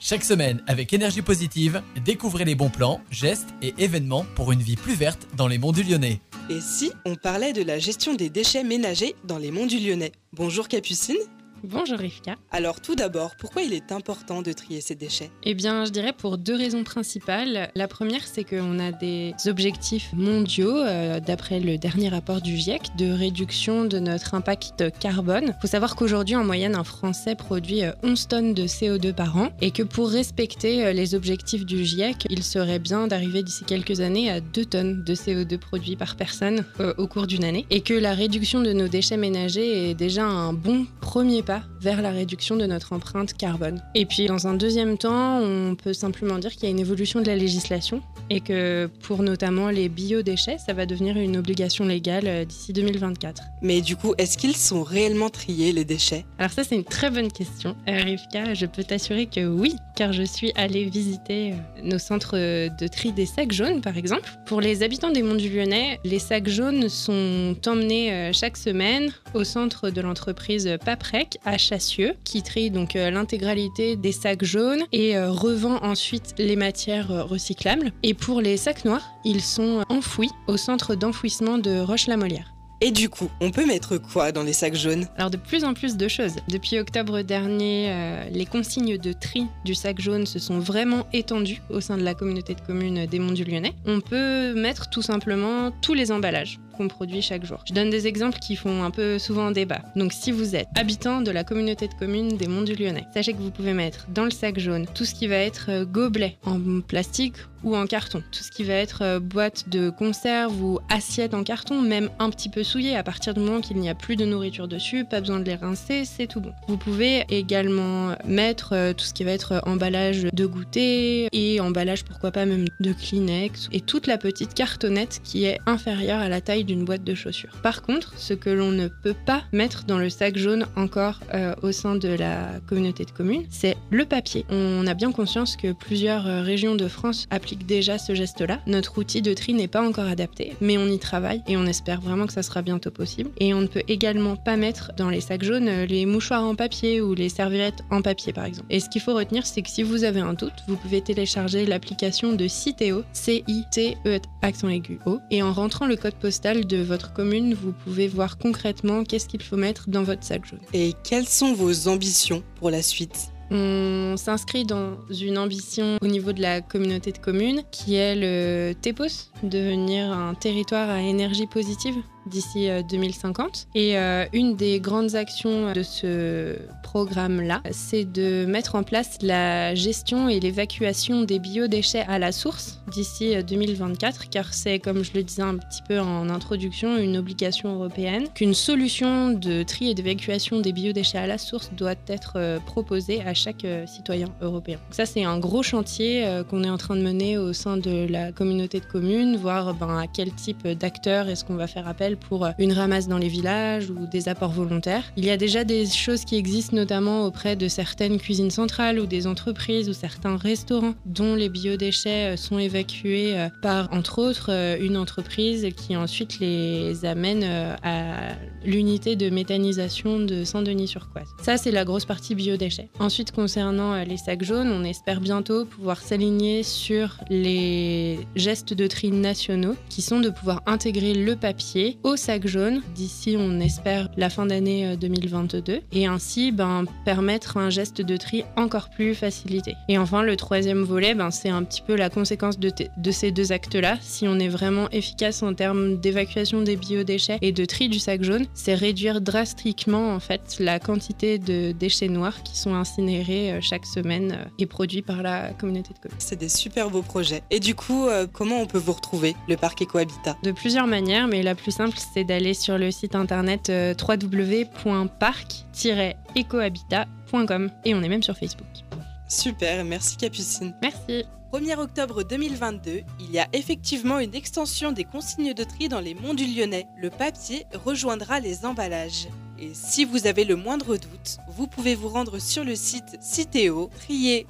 Chaque semaine, avec énergie positive, découvrez les bons plans, gestes et événements pour une vie plus verte dans les monts du Lyonnais. Et si on parlait de la gestion des déchets ménagers dans les monts du Lyonnais? Bonjour Capucine Bonjour Rivka. Alors tout d'abord, pourquoi il est important de trier ces déchets? Eh bien, je dirais pour deux raisons principales. La première, c'est qu'on a des objectifs mondiaux, euh, d'après le dernier rapport du GIEC, de réduction de notre impact carbone. Il faut savoir qu'aujourd'hui, en moyenne, un Français produit 11 euh, tonnes de CO2 par an et que pour respecter euh, les objectifs du GIEC, il serait bien d'arriver d'ici quelques années à 2 tonnes de CO2 produits par personne au cours d'une année et que la réduction de nos déchets ménagers est déjà un bon premier vers la réduction de notre empreinte carbone. Et puis dans un deuxième temps, on peut simplement dire qu'il y a une évolution de la législation et que pour notamment les biodéchets, ça va devenir une obligation légale euh, d'ici 2024. Mais du coup, est-ce qu'ils sont réellement triés les déchets? Alors ça c'est une très bonne question. Euh, Rivka, je peux t'assurer que oui, car je suis allée visiter euh, nos centres de tri des sacs jaunes par exemple. Pour les habitants des Monts du Lyonnais, les sacs jaunes sont emmenés chaque semaine au centre de l'entreprise Paprec à Chassieux, qui trie donc euh, l'intégralité des sacs jaunes et euh, revend ensuite les matières euh, recyclables. Et pour les sacs noirs, ils sont enfouis au centre d'enfouissement de Roche-la-Molière. Et du coup, on peut mettre quoi dans les sacs jaunes? Alors de plus en plus de choses. Depuis octobre dernier, les consignes de tri du sac jaune se sont vraiment étendues au sein de la communauté de communes des Monts du Lyonnais. On peut mettre tout simplement tous les emballages produit chaque jour. Je donne des exemples qui font un peu souvent débat. Donc si vous êtes habitant de la communauté de communes des Monts du Lyonnais, sachez que vous pouvez mettre dans le sac jaune tout ce qui va être euh, gobelet en plastique ou en carton, tout ce qui va être euh, boîte de conserve ou assiette en carton, même un petit peu souillé à partir du moment qu'il n'y a plus de nourriture dessus, pas besoin de les rincer, c'est tout bon. Vous pouvez également mettre euh, tout ce qui va être emballage de goûter et emballage pourquoi pas même de Kleenex et toute la petite cartonnette qui est inférieure à la taille boîte de chaussures. Par contre, ce que l'on ne peut pas mettre dans le sac jaune encore euh, au sein de la communauté de communes, c'est le papier. On a bien conscience que plusieurs euh, régions de France appliquent déjà ce geste-là. Notre outil de tri n'est pas encore adapté, mais on y travaille et on espère vraiment que ça sera bientôt possible. Et on ne peut également pas mettre dans les sacs jaunes euh, les mouchoirs en papier ou les serviettes en papier par exemple. Et ce qu'il faut retenir, c'est que si vous avez un doute, vous pouvez télécharger l'application de Citeo, C-I-T-E accent aigu O, et en rentrant le code postal de votre commune, vous pouvez voir concrètement qu'est-ce qu'il faut mettre dans votre sac jaune. Et quelles sont vos ambitions pour la suite? On s'inscrit dans une ambition au niveau de la communauté de communes qui est le TEPOS, devenir un territoire à énergie positive d'ici 2050. Euh, et euh, une des grandes actions de ce programme-là, c'est de mettre en place la gestion et l'évacuation des biodéchets à la source d'ici 2024, euh, car c'est, comme je le disais un petit peu en introduction, une obligation européenne, qu'une solution de tri et d'évacuation des biodéchets à la source doit être proposée à chaque citoyen européen. ça, c'est un gros chantier qu'on est en train de mener au sein de la communauté de communes, voir ben, à quel type d'acteurs est-ce qu'on va faire appel pour euh, une ramasse dans les villages ou des apports volontaires. Il y a déjà des choses qui existent notamment auprès de certaines cuisines centrales ou des entreprises ou certains restaurants dont les biodéchets euh, sont évacués euh, par, entre autres, une entreprise qui ensuite les amène à l'unité de méthanisation de Saint-Denis-sur-Coise. Ça, c'est la grosse partie biodéchets. Ensuite, concernant les sacs jaunes, on espère bientôt pouvoir s'aligner sur les gestes de tri nationaux qui sont de pouvoir intégrer le papier au sac jaune d'ici, on espère, la fin d'année 2022 euh, et ainsi ben, permettre un geste de tri encore plus facilité. Et enfin, le troisième volet, ben, c'est un petit peu la conséquence de, de ces deux actes-là. Si on est vraiment efficace en termes d'évacuation des biodéchets et de tri du sac jaune, c'est réduire drastiquement en fait la quantité de déchets noirs qui sont incinérés euh, chaque semaine euh, et produits par la communauté de communes. C'est des super beaux projets. Et du coup, comment on peut vous retrouver le parc Ecohabitat? De plusieurs manières, mais la plus simple, c'est d'aller sur le site internet euh, www.parc-ecohabitat.com et on est même sur Facebook. Super, merci Capucine. Merci. 1er octobre 2022, il y a effectivement une extension des consignes de tri dans les monts du Lyonnais. Le papier rejoindra les emballages. Et si vous avez le moindre doute, vous pouvez vous rendre sur le site Citeo, trier